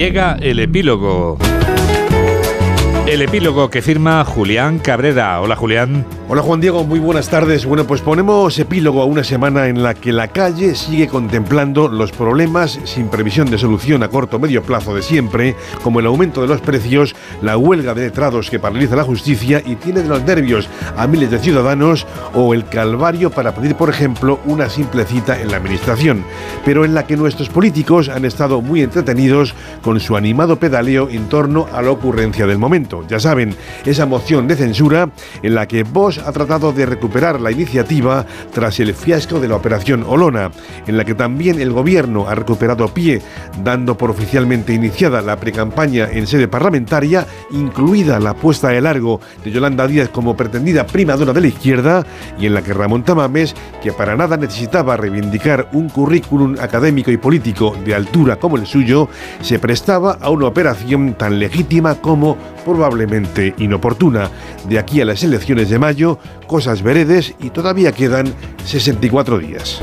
Llega el epílogo. El epílogo que firma Julián Cabrera. Hola Julián. Hola Juan Diego, muy buenas tardes. Bueno, pues ponemos epílogo a una semana en la que la calle sigue contemplando los problemas sin previsión de solución a corto o medio plazo de siempre, como el aumento de los precios, la huelga de letrados que paraliza la justicia y tiene de los nervios a miles de ciudadanos o el calvario para pedir, por ejemplo, una simple cita en la administración, pero en la que nuestros políticos han estado muy entretenidos con su animado pedaleo en torno a la ocurrencia del momento. Ya saben, esa moción de censura en la que Vox ha tratado de recuperar la iniciativa tras el fiasco de la operación Olona, en la que también el gobierno ha recuperado pie, dando por oficialmente iniciada la precampaña en sede parlamentaria, incluida la puesta de largo de Yolanda Díaz como pretendida primadora de la izquierda, y en la que Ramón Tamames, que para nada necesitaba reivindicar un currículum académico y político de altura como el suyo, se prestaba a una operación tan legítima como probablemente inoportuna. De aquí a las elecciones de mayo, cosas veredes y todavía quedan 64 días.